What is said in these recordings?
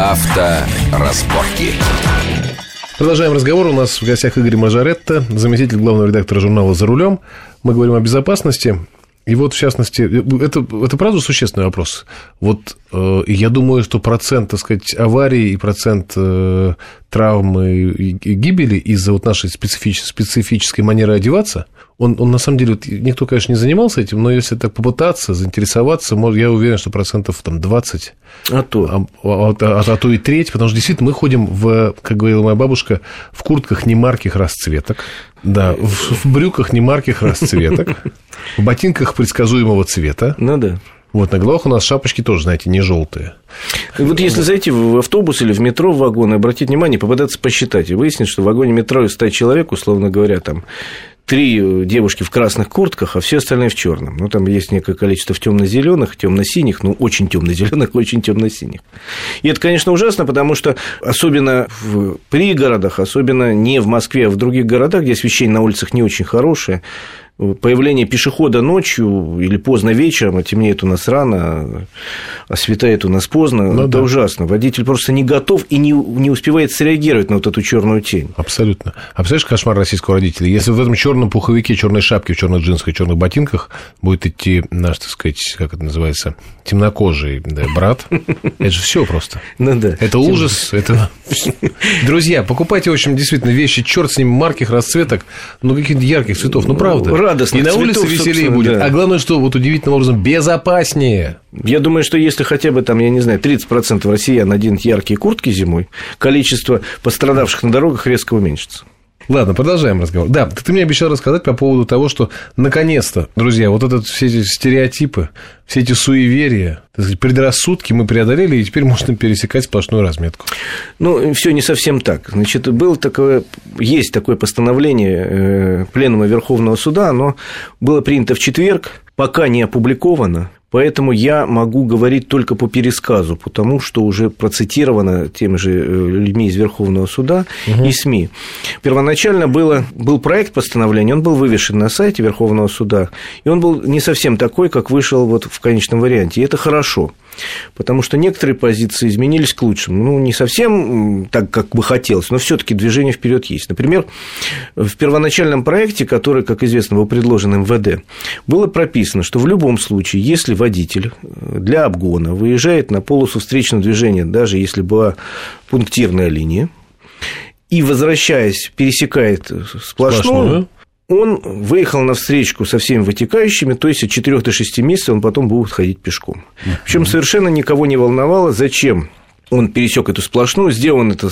Авторазборки. Продолжаем разговор. У нас в гостях Игорь Мажоретто, заместитель главного редактора журнала «За рулем». Мы говорим о безопасности. И вот, в частности, это, это правда существенный вопрос. Вот э, я думаю, что процент, так сказать, аварий и процент э, травмы и, гибели из-за вот нашей специфической, специфической манеры одеваться, он, он на самом деле, вот, никто, конечно, не занимался этим, но если так попытаться, заинтересоваться, может, я уверен, что процентов там 20. А то. А, а, а, а то и треть, потому что действительно мы ходим в, как говорила моя бабушка, в куртках немарких расцветок, да, в, в брюках немарких расцветок, в ботинках предсказуемого цвета. Ну да. Вот, на головах у нас шапочки тоже, знаете, не желтые. И вот если зайти в автобус или в метро в вагон и обратить внимание, попытаться посчитать, и выяснить, что в вагоне метро из 100 человек, условно говоря, там три девушки в красных куртках, а все остальные в черном. Ну, там есть некое количество в темно-зеленых, темно-синих, ну, очень темно-зеленых, очень темно-синих. И это, конечно, ужасно, потому что особенно в пригородах, особенно не в Москве, а в других городах, где освещение на улицах не очень хорошее, появление пешехода ночью или поздно вечером, а темнеет у нас рано, а светает у нас поздно, ну, это да. ужасно. Водитель просто не готов и не, не успевает среагировать на вот эту черную тень. Абсолютно. А представляешь, кошмар российского родителя? Если в этом черном пуховике, черной шапке, в черных джинсах и черных ботинках будет идти наш, так сказать, как это называется, темнокожий да, брат, это же все просто. Ну да. Это ужас. Это... Друзья, покупайте, в общем, действительно вещи, черт с ними, марких, расцветок, ну, каких-то ярких цветов, ну, правда радостных И на улице веселее будет. Да. А главное, что вот удивительным образом безопаснее. Я думаю, что если хотя бы там, я не знаю, 30% россиян наденут яркие куртки зимой, количество пострадавших на дорогах резко уменьшится. Ладно, продолжаем разговор. Да, ты мне обещал рассказать по поводу того, что наконец-то, друзья, вот этот все эти стереотипы, все эти суеверия, предрассудки мы преодолели, и теперь можно пересекать сплошную разметку. Ну, все не совсем так. Значит, было такое, есть такое постановление э, Пленума Верховного Суда, оно было принято в четверг, пока не опубликовано, Поэтому я могу говорить только по пересказу, потому что уже процитировано теми же э, людьми из Верховного суда угу. и СМИ. Первоначально было, был проект постановления, он был вывешен на сайте Верховного суда, и он был не совсем такой, как вышел вот в конечном варианте. И это хорошо потому что некоторые позиции изменились к лучшему. Ну, не совсем так, как бы хотелось, но все таки движение вперед есть. Например, в первоначальном проекте, который, как известно, был предложен МВД, было прописано, что в любом случае, если водитель для обгона выезжает на полосу встречного движения, даже если была пунктирная линия, и, возвращаясь, пересекает сплошную, сплошную. Он выехал на встречку со всеми вытекающими, то есть от 4 до 6 месяцев он потом будет ходить пешком. Причем совершенно никого не волновало, зачем он пересек эту сплошную, сделан это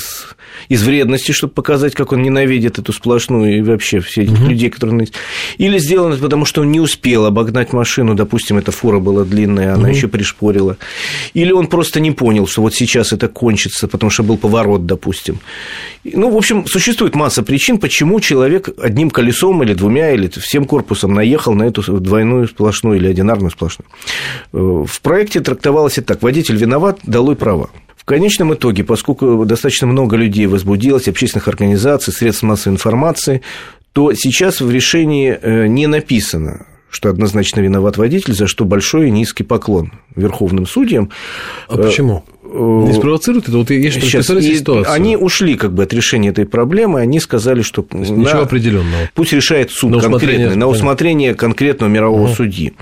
из вредности, чтобы показать, как он ненавидит эту сплошную и вообще все этих угу. людей, которые... Или сделано это потому, что он не успел обогнать машину, допустим, эта фура была длинная, она угу. еще пришпорила. Или он просто не понял, что вот сейчас это кончится, потому что был поворот, допустим. Ну, в общем, существует масса причин, почему человек одним колесом или двумя, или всем корпусом наехал на эту двойную сплошную или одинарную сплошную. Э, в проекте трактовалось это так. Водитель виноват, долой права конечном итоге, поскольку достаточно много людей возбудилось, общественных организаций, средств массовой информации, то сейчас в решении э, не написано, что однозначно виноват водитель, за что большой и низкий поклон верховным судьям. А почему? Не спровоцирует это? Вот я сейчас ситуацию. Они ушли как бы от решения этой проблемы, они сказали, что... Ничего на... определенного. Пусть решает суд на конкретный, на усмотрение конкретного мирового угу. судьи.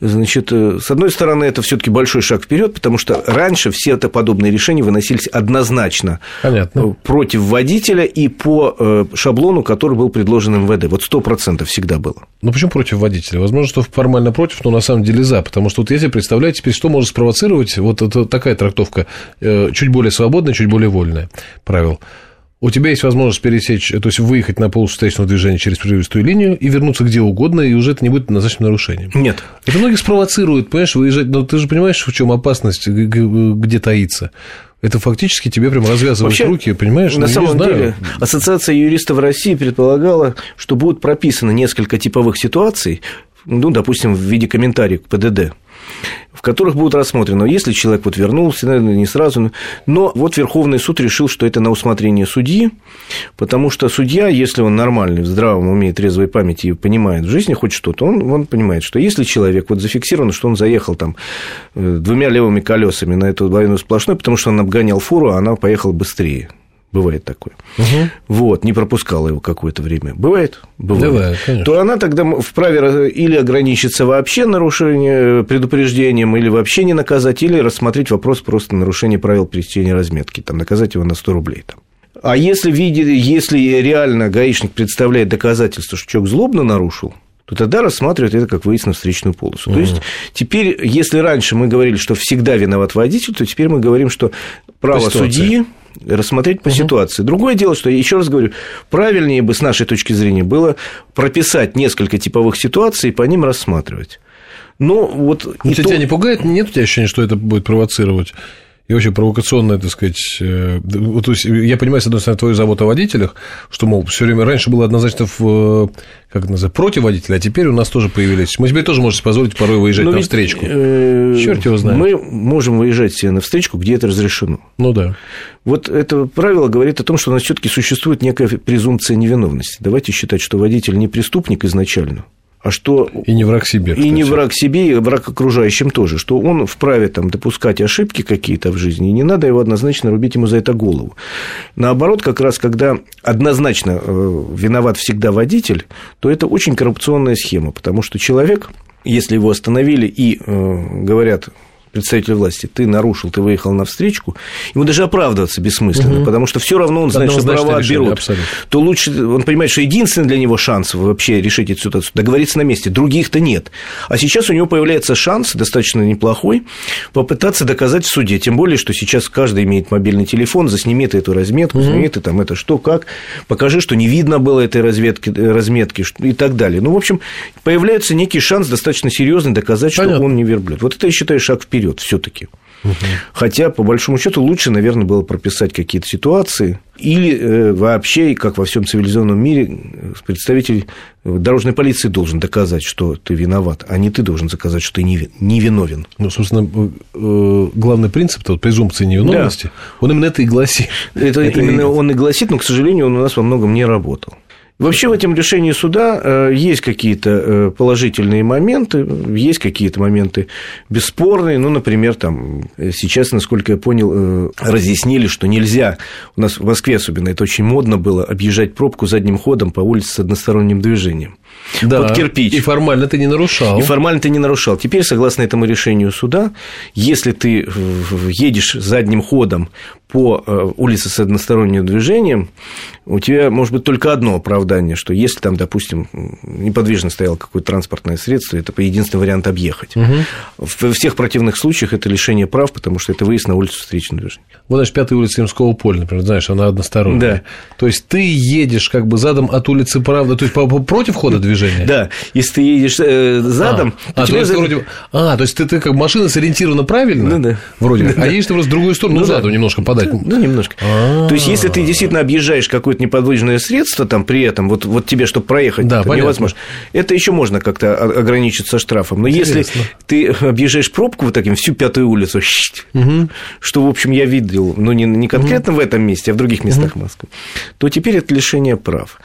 Значит, э, с одной стороны, это все таки большой шаг вперед, потому что раньше все это подобные решения выносились однозначно Понятно. Э, против водителя и по э, шаблону, который был предложен МВД. Вот сто процентов всегда было. Ну, почему против водителя? Возможно, что формально против, но на самом деле за. Потому что вот если представляете теперь, что может спровоцировать, вот это такая трактовка чуть более свободная, чуть более вольная правил у тебя есть возможность пересечь, то есть выехать на полосу встречного движения через прерывистую линию и вернуться где угодно, и уже это не будет назначенным нарушением. Нет. Это многих спровоцирует, понимаешь, выезжать, но ты же понимаешь, в чем опасность, где таится. Это фактически тебе прям развязывают Вообще, руки, понимаешь? На ну, самом деле, Ассоциация юристов России предполагала, что будут прописаны несколько типовых ситуаций, ну, допустим, в виде комментариев к ПДД в которых будут рассмотрены, если человек вот вернулся, наверное, не сразу, но вот Верховный суд решил, что это на усмотрение судьи, потому что судья, если он нормальный, в здравом уме, трезвой памяти и понимает в жизни хоть что-то, он, он понимает, что если человек вот зафиксирован, что он заехал там э, двумя левыми колесами на эту двойную сплошную, потому что он обгонял фуру, а она поехала быстрее. Бывает такое. Угу. Вот, не пропускала его какое-то время. Бывает? Бывает. Бывает конечно. То она тогда вправе или ограничиться вообще нарушением, предупреждением, или вообще не наказать, или рассмотреть вопрос просто нарушения правил пересечения разметки, там, наказать его на 100 рублей. Там. А если, если реально гаишник представляет доказательство, что человек злобно нарушил, то тогда рассматривают это как выезд на встречную полосу. Угу. То есть теперь, если раньше мы говорили, что всегда виноват водитель, то теперь мы говорим, что право судьи рассмотреть по угу. ситуации. Другое дело, что, еще раз говорю, правильнее бы с нашей точки зрения было прописать несколько типовых ситуаций и по ним рассматривать. Но вот ну, то... Тебя не пугает? Нет у тебя ощущения, что это будет провоцировать и вообще провокационное, так сказать, э, то есть я понимаю, с одной стороны, твою заботу о водителях, что, мол, все время раньше было однозначно в, как это называется, против водителя, а теперь у нас тоже появились. Мы себе тоже можем позволить порой выезжать на встречку. Э, Черт его знает. Мы можем выезжать себе на встречку, где это разрешено. Ну да. Вот это правило говорит о том, что у нас все-таки существует некая презумпция невиновности. Давайте считать, что водитель не преступник изначально, а что... И не враг себе. Кстати. И не враг себе, и враг окружающим тоже, что он вправе там, допускать ошибки какие-то в жизни, и не надо его однозначно рубить ему за это голову. Наоборот, как раз, когда однозначно э, виноват всегда водитель, то это очень коррупционная схема, потому что человек, если его остановили и э, говорят, представитель власти, ты нарушил, ты выехал на встречку, ему даже оправдываться бессмысленно, угу. потому что все равно он знает, что права отберут. Абсолютно. То лучше, он понимает, что единственный для него шанс вообще решить эту ситуацию, договориться на месте, других-то нет. А сейчас у него появляется шанс, достаточно неплохой, попытаться доказать в суде, тем более, что сейчас каждый имеет мобильный телефон, засніми ты эту разметку, угу. сними ты там это что, как, покажи, что не видно было этой разметки, разметки и так далее. Ну, в общем, появляется некий шанс достаточно серьезный доказать, Понятно. что он не верблюд. Вот это, я считаю, шаг вперед вперед все-таки. Угу. Хотя, по большому счету, лучше, наверное, было прописать какие-то ситуации, или э, вообще, как во всем цивилизованном мире, представитель дорожной полиции должен доказать, что ты виноват, а не ты должен доказать, что ты не виновен. Ну, собственно, э, главный принцип вот, презумпции невиновности, да. он именно это и гласит. Это, это именно и... он и гласит, но, к сожалению, он у нас во многом не работал. Вообще в этом решении суда э, есть какие-то э, положительные моменты, есть какие-то моменты бесспорные. Ну, например, там сейчас, насколько я понял, э, разъяснили, что нельзя, у нас в Москве особенно это очень модно было, объезжать пробку задним ходом по улице с односторонним движением да, под кирпич. И формально ты не нарушал. И формально ты не нарушал. Теперь, согласно этому решению суда, если ты едешь задним ходом по э, улице с односторонним движением, у тебя может быть только одно оправдание, что если там, допустим, неподвижно стояло какое-то транспортное средство, это единственный вариант объехать. Угу. В всех противных случаях это лишение прав, потому что это выезд на улицу встречного движения. Вот, значит, пятая улица Имского поля, например, знаешь, она односторонняя. Да. То есть ты едешь как бы задом от улицы Правда, то есть против хода движения? Да, если ты едешь э, задом... А, то, есть, вроде... а, то есть ты, ты как машина сориентирована правильно? Ну, да. Вроде А едешь ты просто в другую сторону, ну, ну задом немножко подать. Ну, немножко. А. То есть, если ты действительно объезжаешь какое-то неподвижное средство, там при этом, вот, вот тебе, чтобы проехать, да, невозможно. Это еще можно как-то ограничиться штрафом. Но если ты объезжаешь пробку вот таким, всю пятую улицу, что, в общем, я видел, ну, не, не конкретно в этом месте, а в других местах Москвы, то теперь это лишение прав.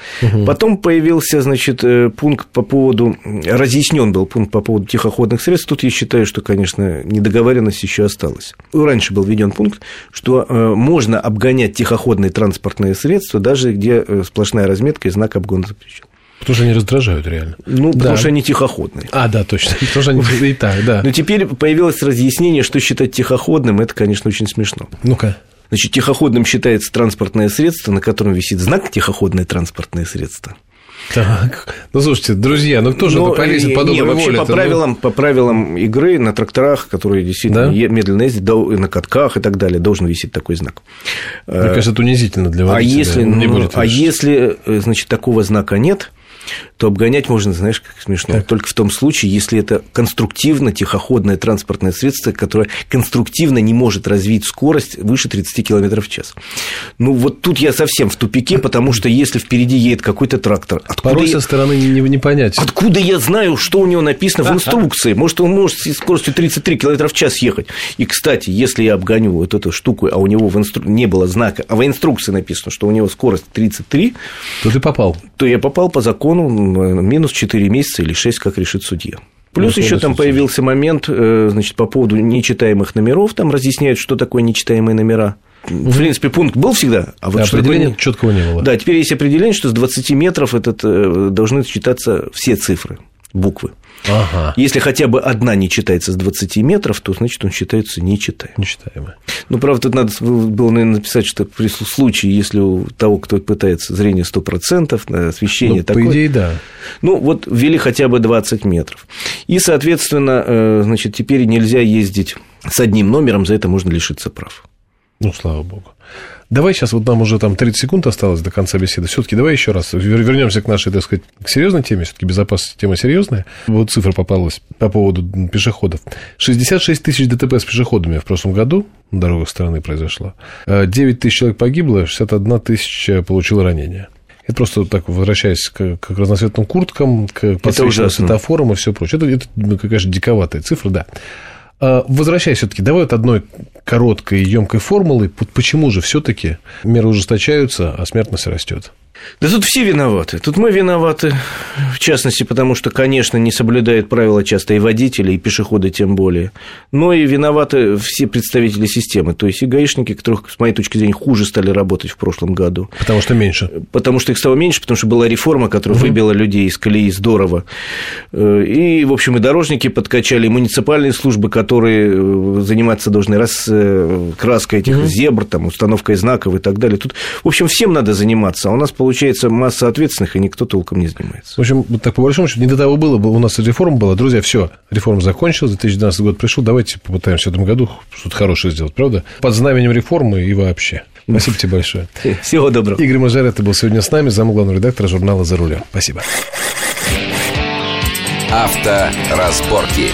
Потом появился, значит, э, пункт по поводу, разъяснен был пункт по поводу тихоходных средств. Тут я считаю, что, конечно, недоговоренность еще осталась. Раньше был введен пункт, что э, можно обгонять тихоходные транспортные средства, даже где э, сплошная разметка и знак обгона запрещен. Потому что они раздражают реально. Ну, да. потому что они тихоходные. А, да, точно. Потому что они и так, да. Но теперь появилось разъяснение, что считать тихоходным, это, конечно, очень смешно. Ну-ка. Значит, тихоходным считается транспортное средство, на котором висит знак тихоходное транспортное средство. Так, ну слушайте, друзья, ну кто же Но, повесит по доброй не, вообще воле по правилам, ну... по правилам игры на тракторах, которые действительно да? медленно ездят, на катках и так далее, должен висеть такой знак. Мне кажется, это унизительно для водителя. А если, ну, не будет а если, э, значит, такого знака нет, то обгонять можно, знаешь, как смешно, так. только в том случае, если это конструктивно тихоходное транспортное средство, которое конструктивно не может развить скорость выше 30 км в час. Ну, вот тут я совсем в тупике, потому что если впереди едет какой-то трактор, откуда Порой я... со стороны не, не понять. Откуда я знаю, что у него написано в инструкции? Может, он может с скоростью 33 км в час ехать. И, кстати, если я обгоню вот эту штуку, а у него в инстру... не было знака, а в инструкции написано, что у него скорость 33, то ты попал. То я попал по закону минус 4 месяца или 6, как решит судья. Плюс еще там появился момент, э, значит, по поводу нечитаемых номеров, там разъясняют, что такое нечитаемые номера. В принципе, пункт был всегда, а вот да, определения такое... четкого не было. Да, теперь есть определение, что с 20 метров этот, э, должны читаться все цифры, буквы. Ага. Если хотя бы одна не читается с 20 метров, то значит он считается нечитаемым. Нечитаемый. Ну, правда, тут надо было, наверное, написать, что при случае, если у того, кто пытается зрение 100%, освещение ну, такое. По идее, да. Ну, вот ввели хотя бы 20 метров. И, соответственно, э, значит, теперь нельзя ездить с одним номером, за это можно лишиться прав. Ну, слава богу. Давай сейчас, вот нам уже там 30 секунд осталось до конца беседы. Все-таки давай еще раз вернемся к нашей, так сказать, к серьезной теме. Все-таки безопасность тема серьезная. Вот цифра попалась по поводу пешеходов. 66 тысяч ДТП с пешеходами в прошлом году на дорогах страны произошло. 9 тысяч человек погибло, 61 тысяча получила ранения. Это просто так, возвращаясь к, к разноцветным курткам, к подсвеченным светофорам и все прочее. Это, это, ну, конечно, диковатая цифра, да. А, возвращаясь все-таки, давай от одной короткой емкой формулы, почему же все-таки меры ужесточаются, а смертность растет? Да тут все виноваты. Тут мы виноваты, в частности, потому что, конечно, не соблюдают правила часто и водители, и пешеходы тем более. Но и виноваты все представители системы, то есть и гаишники, которых, с моей точки зрения, хуже стали работать в прошлом году. Потому что меньше. Потому что их стало меньше, потому что была реформа, которая угу. выбила людей из колеи здорово. Э, и, в общем, и дорожники подкачали, и муниципальные службы, которые э, заниматься должны раскраской э, этих угу. зебр, там, установкой знаков и так далее. Тут, в общем, всем надо заниматься, а у нас получается получается масса ответственных, и никто толком не занимается. В общем, вот так по большому счету, не до того было, у нас реформа была. Друзья, все, реформа закончилась, 2012 год пришел, давайте попытаемся в этом году что-то хорошее сделать, правда? Под знаменем реформы и вообще. Спасибо тебе большое. Всего доброго. Игорь Мажар, это был сегодня с нами, зам главного редактора журнала «За рулем». Спасибо. Авторазборки.